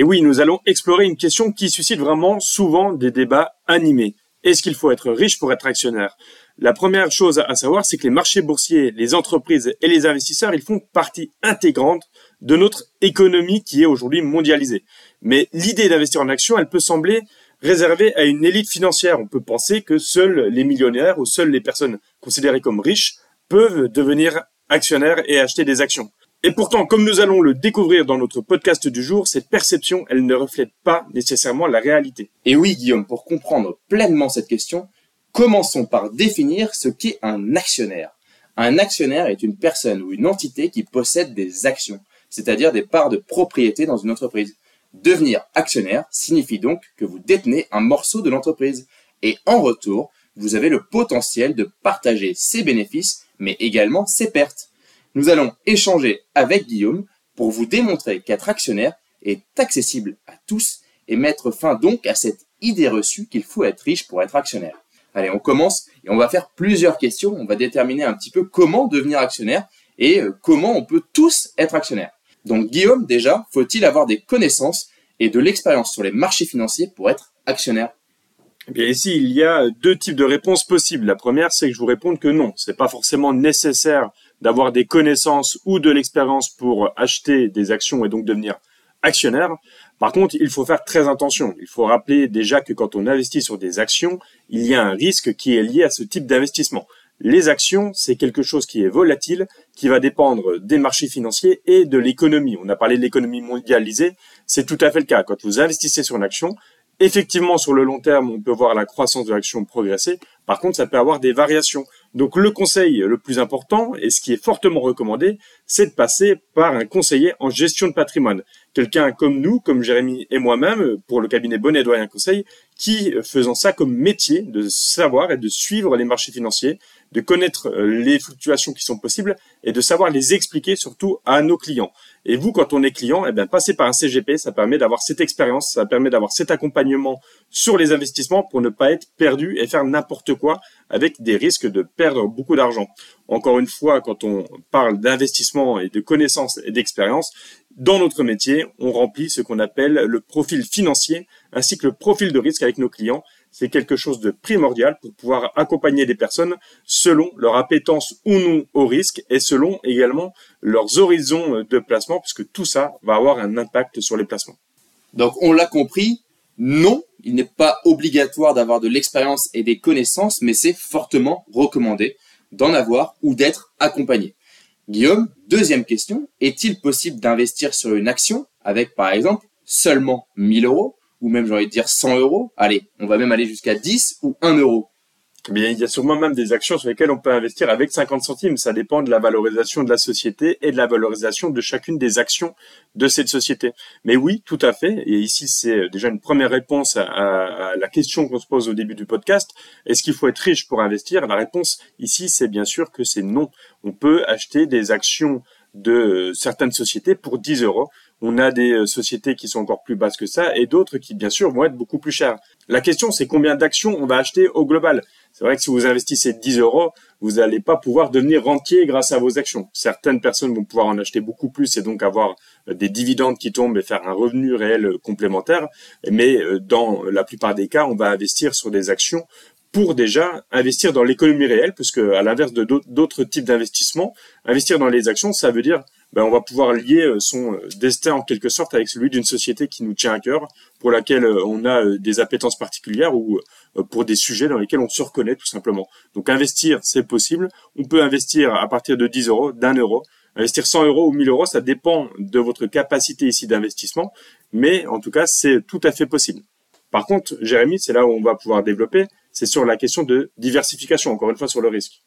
Et oui, nous allons explorer une question qui suscite vraiment souvent des débats animés. Est-ce qu'il faut être riche pour être actionnaire? La première chose à savoir, c'est que les marchés boursiers, les entreprises et les investisseurs, ils font partie intégrante de notre économie qui est aujourd'hui mondialisée. Mais l'idée d'investir en actions, elle peut sembler réservée à une élite financière. On peut penser que seuls les millionnaires ou seules les personnes considérées comme riches peuvent devenir actionnaires et acheter des actions. Et pourtant, comme nous allons le découvrir dans notre podcast du jour, cette perception, elle ne reflète pas nécessairement la réalité. Et oui, Guillaume, pour comprendre pleinement cette question, commençons par définir ce qu'est un actionnaire. Un actionnaire est une personne ou une entité qui possède des actions, c'est-à-dire des parts de propriété dans une entreprise. Devenir actionnaire signifie donc que vous détenez un morceau de l'entreprise. Et en retour, vous avez le potentiel de partager ses bénéfices, mais également ses pertes. Nous allons échanger avec Guillaume pour vous démontrer qu'être actionnaire est accessible à tous et mettre fin donc à cette idée reçue qu'il faut être riche pour être actionnaire. Allez, on commence et on va faire plusieurs questions. On va déterminer un petit peu comment devenir actionnaire et euh, comment on peut tous être actionnaire. Donc Guillaume, déjà, faut-il avoir des connaissances et de l'expérience sur les marchés financiers pour être actionnaire? Eh bien ici, il y a deux types de réponses possibles. La première, c'est que je vous réponde que non, c'est pas forcément nécessaire d'avoir des connaissances ou de l'expérience pour acheter des actions et donc devenir actionnaire. Par contre, il faut faire très attention. Il faut rappeler déjà que quand on investit sur des actions, il y a un risque qui est lié à ce type d'investissement. Les actions, c'est quelque chose qui est volatile, qui va dépendre des marchés financiers et de l'économie. On a parlé de l'économie mondialisée, c'est tout à fait le cas. Quand vous investissez sur une action, effectivement, sur le long terme, on peut voir la croissance de l'action progresser. Par contre, ça peut avoir des variations. Donc, le conseil le plus important, et ce qui est fortement recommandé, c'est de passer par un conseiller en gestion de patrimoine. Quelqu'un comme nous, comme Jérémy et moi-même, pour le cabinet Bonnet Doyen Conseil, qui faisant ça comme métier, de savoir et de suivre les marchés financiers, de connaître les fluctuations qui sont possibles et de savoir les expliquer surtout à nos clients. Et vous, quand on est client, eh bien, passer par un CGP, ça permet d'avoir cette expérience, ça permet d'avoir cet accompagnement sur les investissements pour ne pas être perdu et faire n'importe quoi avec des risques de perdre beaucoup d'argent. Encore une fois, quand on parle d'investissement et de connaissances et d'expérience, dans notre métier, on remplit ce qu'on appelle le profil financier ainsi que le profil de risque avec nos clients. C'est quelque chose de primordial pour pouvoir accompagner des personnes selon leur appétence ou non au risque et selon également leurs horizons de placement puisque tout ça va avoir un impact sur les placements. Donc on l'a compris, non, il n'est pas obligatoire d'avoir de l'expérience et des connaissances, mais c'est fortement recommandé d'en avoir ou d'être accompagné. Guillaume, deuxième question, est-il possible d'investir sur une action avec par exemple seulement 1000 euros ou même j'ai envie de dire 100 euros? Allez, on va même aller jusqu'à 10 ou 1 euro. Mais il y a sûrement même des actions sur lesquelles on peut investir avec 50 centimes. Ça dépend de la valorisation de la société et de la valorisation de chacune des actions de cette société. Mais oui, tout à fait. Et ici, c'est déjà une première réponse à, à la question qu'on se pose au début du podcast. Est-ce qu'il faut être riche pour investir? La réponse ici, c'est bien sûr que c'est non. On peut acheter des actions de certaines sociétés pour 10 euros. On a des sociétés qui sont encore plus basses que ça et d'autres qui, bien sûr, vont être beaucoup plus chères. La question, c'est combien d'actions on va acheter au global. C'est vrai que si vous investissez 10 euros, vous n'allez pas pouvoir devenir rentier grâce à vos actions. Certaines personnes vont pouvoir en acheter beaucoup plus et donc avoir des dividendes qui tombent et faire un revenu réel complémentaire. Mais dans la plupart des cas, on va investir sur des actions pour déjà investir dans l'économie réelle, puisque à l'inverse de d'autres types d'investissements, investir dans les actions, ça veut dire ben, on va pouvoir lier son destin en quelque sorte avec celui d'une société qui nous tient à cœur, pour laquelle on a des appétences particulières ou pour des sujets dans lesquels on se reconnaît tout simplement. Donc investir, c'est possible. On peut investir à partir de 10 euros, d'un euro. Investir 100 euros ou 1000 euros, ça dépend de votre capacité ici d'investissement, mais en tout cas, c'est tout à fait possible. Par contre, Jérémy, c'est là où on va pouvoir développer, c'est sur la question de diversification, encore une fois sur le risque.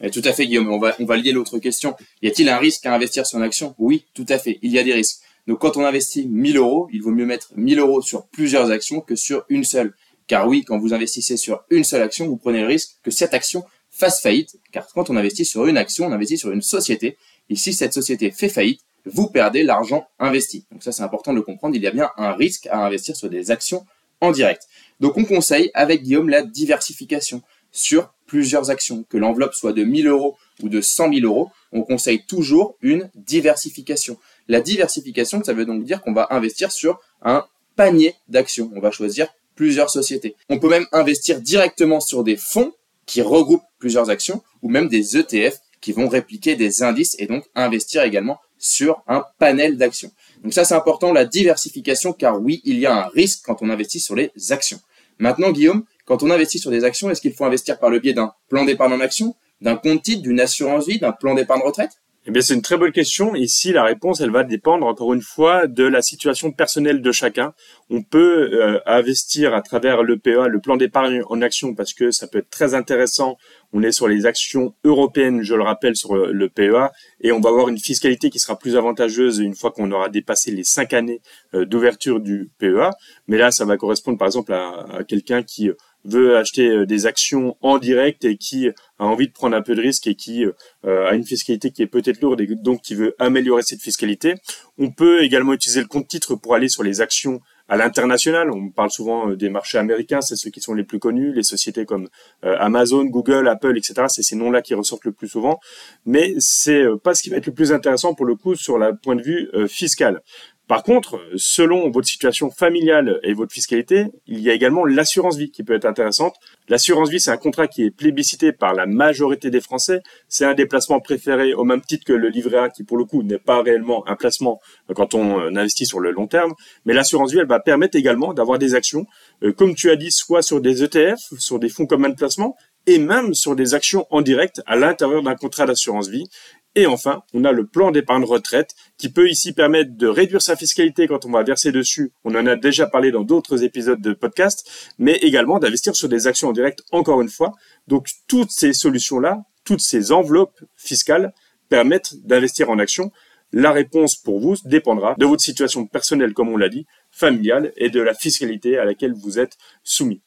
Et tout à fait, Guillaume. On va, on lier l'autre question. Y a-t-il un risque à investir sur une action? Oui, tout à fait. Il y a des risques. Donc quand on investit 1000 euros, il vaut mieux mettre 1000 euros sur plusieurs actions que sur une seule. Car oui, quand vous investissez sur une seule action, vous prenez le risque que cette action fasse faillite. Car quand on investit sur une action, on investit sur une société. Et si cette société fait faillite, vous perdez l'argent investi. Donc ça, c'est important de le comprendre. Il y a bien un risque à investir sur des actions en direct. Donc on conseille avec Guillaume la diversification sur plusieurs actions. Que l'enveloppe soit de 1000 euros ou de 100 000 euros, on conseille toujours une diversification. La diversification, ça veut donc dire qu'on va investir sur un panier d'actions. On va choisir plusieurs sociétés. On peut même investir directement sur des fonds qui regroupent plusieurs actions ou même des ETF qui vont répliquer des indices et donc investir également sur un panel d'actions. Donc ça c'est important, la diversification, car oui, il y a un risque quand on investit sur les actions. Maintenant Guillaume, quand on investit sur des actions, est-ce qu'il faut investir par le biais d'un plan d'épargne en actions, d'un compte titre, d'une assurance vie, d'un plan d'épargne retraite? Eh bien, c'est une très bonne question. Ici, la réponse, elle va dépendre encore une fois de la situation personnelle de chacun. On peut euh, investir à travers le PEA, le plan d'épargne en action, parce que ça peut être très intéressant. On est sur les actions européennes, je le rappelle, sur le PEA, et on va avoir une fiscalité qui sera plus avantageuse une fois qu'on aura dépassé les cinq années euh, d'ouverture du PEA. Mais là, ça va correspondre, par exemple, à quelqu'un qui veut acheter euh, des actions en direct et qui a envie de prendre un peu de risque et qui euh, a une fiscalité qui est peut-être lourde et donc qui veut améliorer cette fiscalité. On peut également utiliser le compte titre pour aller sur les actions à l'international. On parle souvent euh, des marchés américains, c'est ceux qui sont les plus connus, les sociétés comme Amazon, Google, Apple, etc. C'est ces noms-là qui ressortent le plus souvent. Mais c'est pas ce qui va être le plus intéressant pour le coup sur le point de vue fiscal. Par contre, selon votre situation familiale et votre fiscalité, il y a également l'assurance vie qui peut être intéressante. L'assurance vie, c'est un contrat qui est plébiscité par la majorité des Français. C'est un des placements préférés au même titre que le livret A qui, pour le coup, n'est pas réellement un placement quand on euh, investit sur le long terme. Mais l'assurance vie, elle va permettre également d'avoir des actions, euh, comme tu as dit, soit sur des ETF, sur des fonds communs de placement, et même sur des actions en direct à l'intérieur d'un contrat d'assurance vie. Et enfin, on a le plan d'épargne retraite qui peut ici permettre de réduire sa fiscalité quand on va verser dessus. On en a déjà parlé dans d'autres épisodes de podcast, mais également d'investir sur des actions en direct encore une fois. Donc toutes ces solutions-là, toutes ces enveloppes fiscales permettent d'investir en actions. La réponse pour vous dépendra de votre situation personnelle, comme on l'a dit, familiale et de la fiscalité à laquelle vous êtes soumis.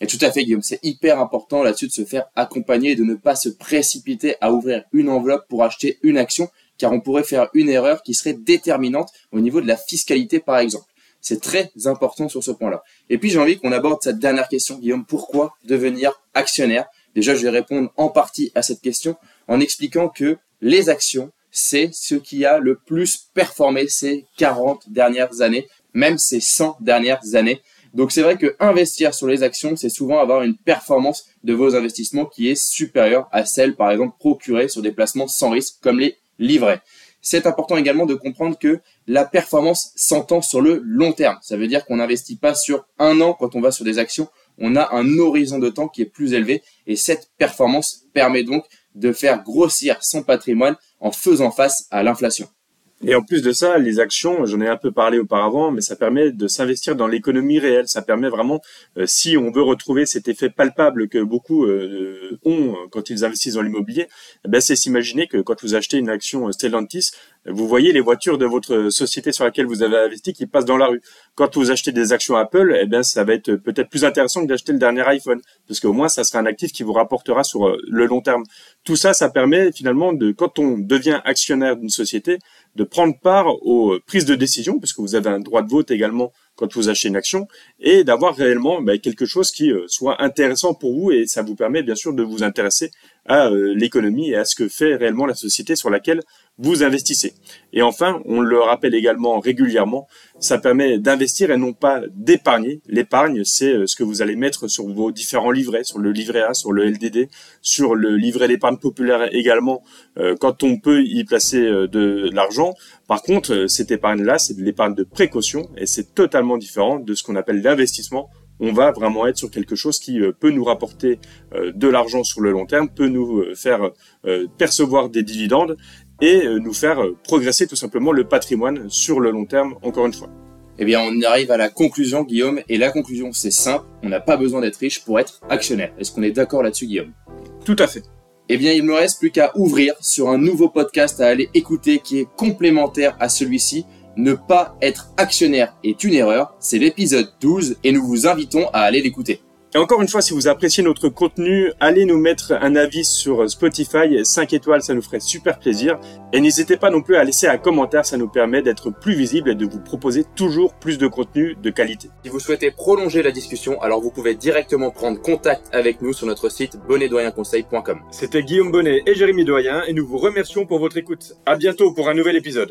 Et tout à fait, Guillaume, c'est hyper important là-dessus de se faire accompagner et de ne pas se précipiter à ouvrir une enveloppe pour acheter une action, car on pourrait faire une erreur qui serait déterminante au niveau de la fiscalité, par exemple. C'est très important sur ce point-là. Et puis j'ai envie qu'on aborde cette dernière question, Guillaume. Pourquoi devenir actionnaire? Déjà, je vais répondre en partie à cette question en expliquant que les actions, c'est ce qui a le plus performé ces 40 dernières années, même ces 100 dernières années. Donc c'est vrai que investir sur les actions, c'est souvent avoir une performance de vos investissements qui est supérieure à celle, par exemple, procurée sur des placements sans risque comme les livrets. C'est important également de comprendre que la performance s'entend sur le long terme. Ça veut dire qu'on n'investit pas sur un an quand on va sur des actions. On a un horizon de temps qui est plus élevé et cette performance permet donc de faire grossir son patrimoine en faisant face à l'inflation. Et en plus de ça, les actions, j'en ai un peu parlé auparavant, mais ça permet de s'investir dans l'économie réelle. Ça permet vraiment, euh, si on veut retrouver cet effet palpable que beaucoup euh, ont quand ils investissent dans l'immobilier, eh ben c'est s'imaginer que quand vous achetez une action Stellantis, vous voyez les voitures de votre société sur laquelle vous avez investi qui passent dans la rue. Quand vous achetez des actions Apple, eh bien, ça va être peut-être plus intéressant que d'acheter le dernier iPhone, parce qu'au moins, ça sera un actif qui vous rapportera sur euh, le long terme. Tout ça, ça permet finalement de, quand on devient actionnaire d'une société, de prendre part aux prises de décision, puisque vous avez un droit de vote également quand vous achetez une action, et d'avoir réellement ben, quelque chose qui euh, soit intéressant pour vous, et ça vous permet bien sûr de vous intéresser à euh, l'économie et à ce que fait réellement la société sur laquelle vous investissez. Et enfin, on le rappelle également régulièrement, ça permet d'investir et non pas d'épargner. L'épargne, c'est euh, ce que vous allez mettre sur vos différents livrets, sur le livret A, sur le LDD, sur le livret d'épargne populaire également, euh, quand on peut y placer de l'argent. Par contre, cette épargne-là, c'est de l'épargne de précaution et c'est totalement différent de ce qu'on appelle l'investissement on va vraiment être sur quelque chose qui euh, peut nous rapporter euh, de l'argent sur le long terme, peut nous euh, faire percevoir des dividendes et nous faire progresser tout simplement le patrimoine sur le long terme, encore une fois. Eh bien, on arrive à la conclusion, Guillaume, et la conclusion, c'est simple, on n'a pas besoin d'être riche pour être actionnaire. Est-ce qu'on est, d'accord là-dessus, Guillaume? Tout à fait. Eh bien, il me reste plus qu'à ouvrir sur un nouveau podcast à aller écouter qui est complémentaire à celui-ci Ne pas être actionnaire est une erreur, c'est l'épisode 12 et nous vous invitons à aller l'écouter. Et encore une fois, si vous appréciez notre contenu, allez nous mettre un avis sur Spotify, 5 étoiles, ça nous ferait super plaisir. Et n'hésitez pas non plus à laisser un commentaire, ça nous permet d'être plus visible et de vous proposer toujours plus de contenu de qualité. Si vous souhaitez prolonger la discussion, alors vous pouvez directement prendre contact avec nous sur notre site bonnetdoyenconseil.com. C'était Guillaume Bonnet et Jérémy Doyen et nous vous remercions pour votre écoute. À bientôt pour un nouvel épisode.